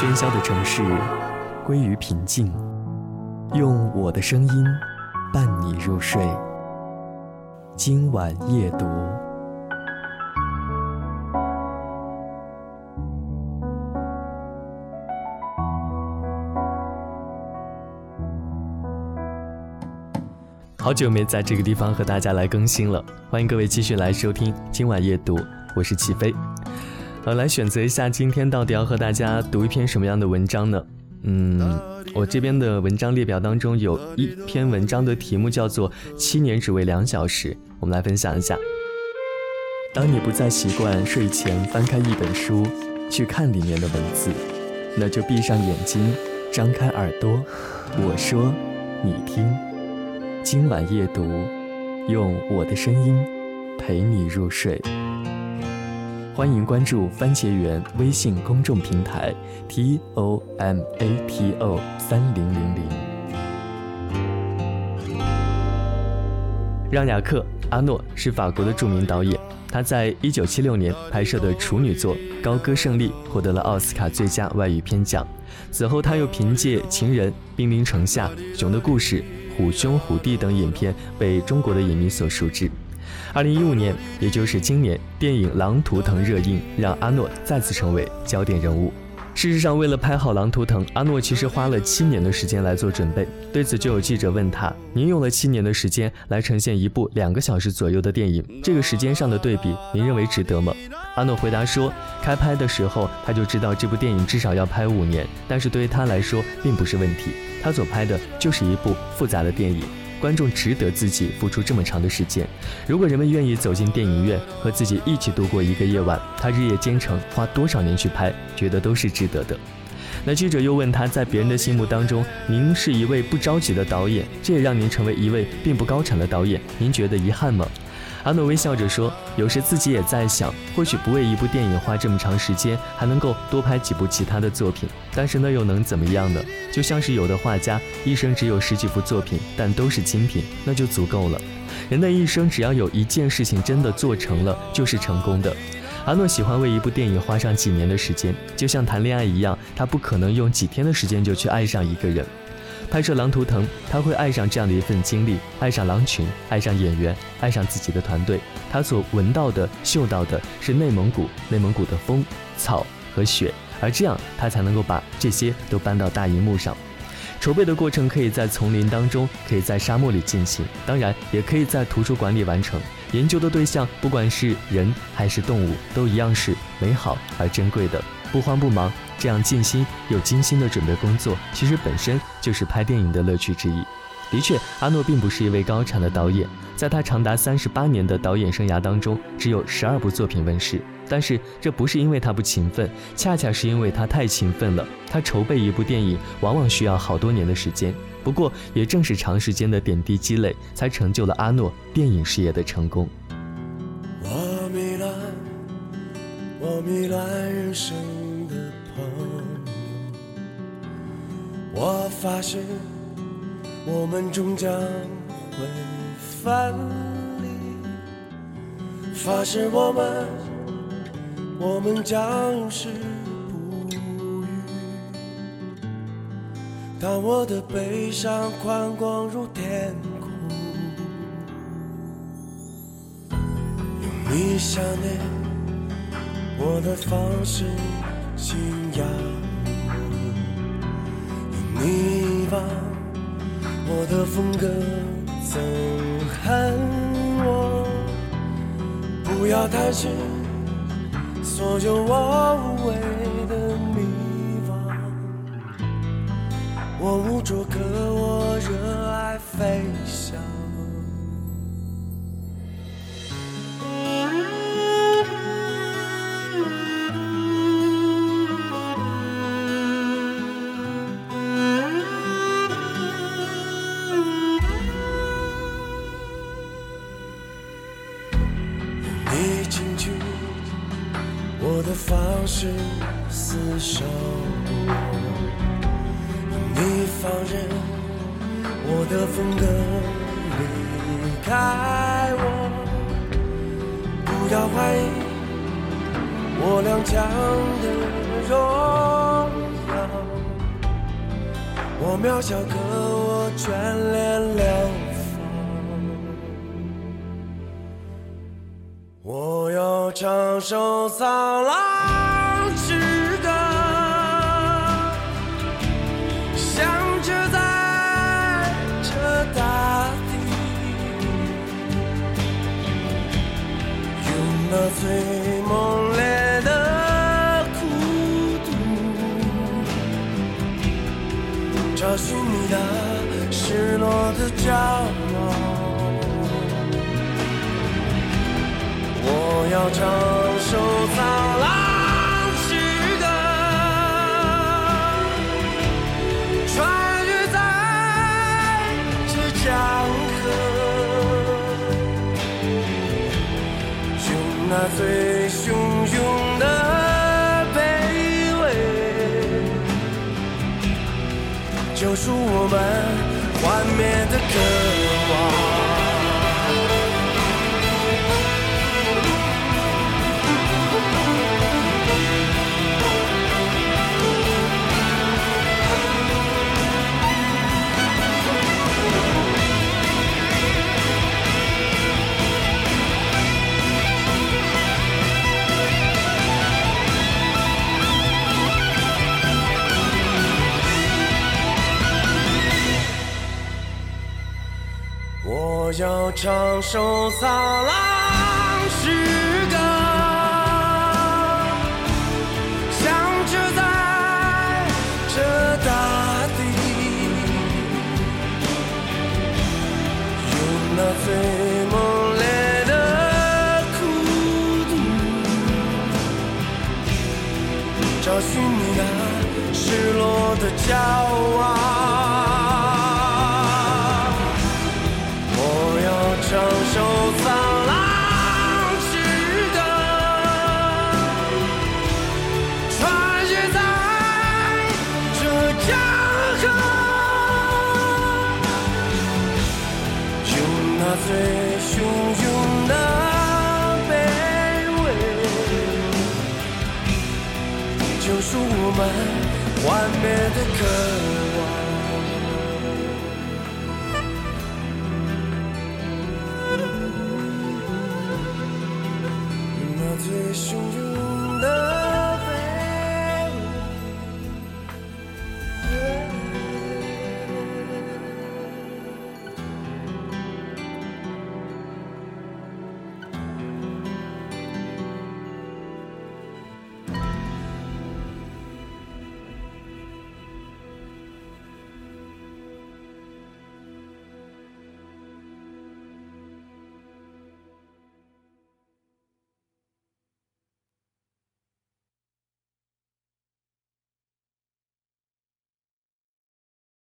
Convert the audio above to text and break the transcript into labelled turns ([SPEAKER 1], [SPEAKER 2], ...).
[SPEAKER 1] 喧嚣的城市归于平静，用我的声音伴你入睡。今晚夜读，好久没在这个地方和大家来更新了，欢迎各位继续来收听今晚夜读，我是齐飞。呃，来选择一下今天到底要和大家读一篇什么样的文章呢？嗯，我这边的文章列表当中有一篇文章的题目叫做《七年只为两小时》，我们来分享一下。当你不再习惯睡前翻开一本书去看里面的文字，那就闭上眼睛，张开耳朵，我说，你听，今晚夜读，用我的声音陪你入睡。欢迎关注番茄园微信公众平台 t o m a t o 三零零零。让·雅克·阿诺是法国的著名导演，他在一九七六年拍摄的处女作《高歌胜利》获得了奥斯卡最佳外语片奖。此后，他又凭借《情人》《兵临城下》《熊的故事》《虎兄虎弟》等影片被中国的影迷所熟知。二零一五年，也就是今年，电影《狼图腾》热映，让阿诺再次成为焦点人物。事实上，为了拍好《狼图腾》，阿诺其实花了七年的时间来做准备。对此，就有记者问他：“您用了七年的时间来呈现一部两个小时左右的电影，这个时间上的对比，您认为值得吗？”阿诺回答说：“开拍的时候，他就知道这部电影至少要拍五年，但是对于他来说，并不是问题。他所拍的就是一部复杂的电影。”观众值得自己付出这么长的时间。如果人们愿意走进电影院和自己一起度过一个夜晚，他日夜兼程花多少年去拍，觉得都是值得的。那记者又问他在别人的心目当中，您是一位不着急的导演，这也让您成为一位并不高产的导演，您觉得遗憾吗？阿诺微笑着说：“有时自己也在想，或许不为一部电影花这么长时间，还能够多拍几部其他的作品。但是那又能怎么样呢？就像是有的画家一生只有十几幅作品，但都是精品，那就足够了。人的一生只要有一件事情真的做成了，就是成功的。”阿诺喜欢为一部电影花上几年的时间，就像谈恋爱一样，他不可能用几天的时间就去爱上一个人。拍摄《狼图腾》，他会爱上这样的一份经历，爱上狼群，爱上演员，爱上自己的团队。他所闻到的、嗅到的是内蒙古，内蒙古的风、草和雪，而这样他才能够把这些都搬到大荧幕上。筹备的过程可以在丛林当中，可以在沙漠里进行，当然也可以在图书馆里完成。研究的对象，不管是人还是动物，都一样是美好而珍贵的。不慌不忙，这样尽心又精心的准备工作，其实本身就是拍电影的乐趣之一。的确，阿诺并不是一位高产的导演，在他长达三十八年的导演生涯当中，只有十二部作品问世。但是，这不是因为他不勤奋，恰恰是因为他太勤奋了。他筹备一部电影，往往需要好多年的时间。不过，也正是长时间的点滴积累，才成就了阿诺电影事业的成功。我迷乱，我迷乱人生。我发誓，我们终将会分离。发誓我们，我们将永世不渝。当我的悲伤宽广如天空，用你想念我的方式信仰。你把我的风格憎恨我，不要担心所有我无谓的迷惘。我无着可我热爱飞翔。是厮守，你放任我的风格离开我，不要怀疑我踉跄的荣耀。
[SPEAKER 2] 我渺小，可我眷恋流我要唱首苍狼之歌，响彻在这大地，用那最猛烈的孤独，找寻你的失落的骄我要唱首苍狼之歌，穿越在这江河，用那最汹涌的卑微，救赎我们幻灭的渴望。我要唱首苍狼诗歌，响彻在这大地，用那最猛烈的孤独，找寻你那失落的骄傲。幻灭的可能。